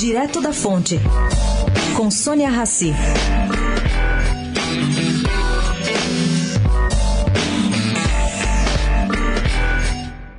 Direto da Fonte, com Sônia Rassi.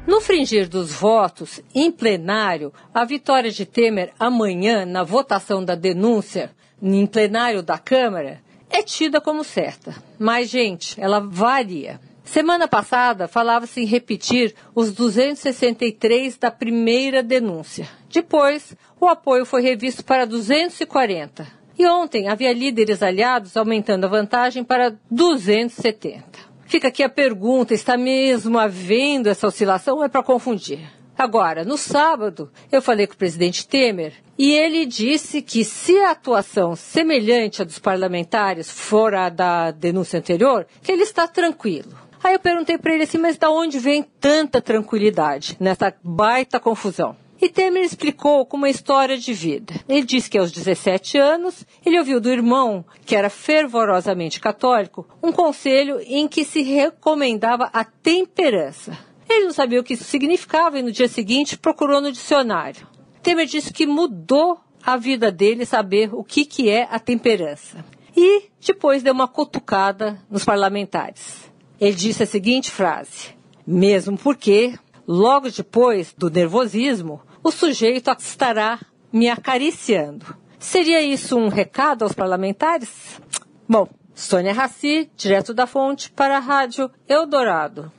No fringir dos votos, em plenário, a vitória de Temer amanhã na votação da denúncia em plenário da Câmara é tida como certa. Mas, gente, ela varia. Semana passada falava-se em repetir os 263 da primeira denúncia. Depois, o apoio foi revisto para 240. E ontem havia líderes aliados aumentando a vantagem para 270. Fica aqui a pergunta: está mesmo havendo essa oscilação ou é para confundir? Agora, no sábado, eu falei com o presidente Temer e ele disse que se a atuação semelhante à dos parlamentares for a da denúncia anterior, que ele está tranquilo. Aí eu perguntei para ele assim, mas da onde vem tanta tranquilidade nessa baita confusão? E Temer explicou com uma história de vida. Ele disse que aos 17 anos, ele ouviu do irmão, que era fervorosamente católico, um conselho em que se recomendava a temperança. Ele não sabia o que isso significava e no dia seguinte procurou no dicionário. Temer disse que mudou a vida dele saber o que, que é a temperança. E depois deu uma cutucada nos parlamentares. Ele disse a seguinte frase: Mesmo porque, logo depois do nervosismo, o sujeito estará me acariciando. Seria isso um recado aos parlamentares? Bom, Sônia Raci, direto da fonte, para a Rádio Eldorado.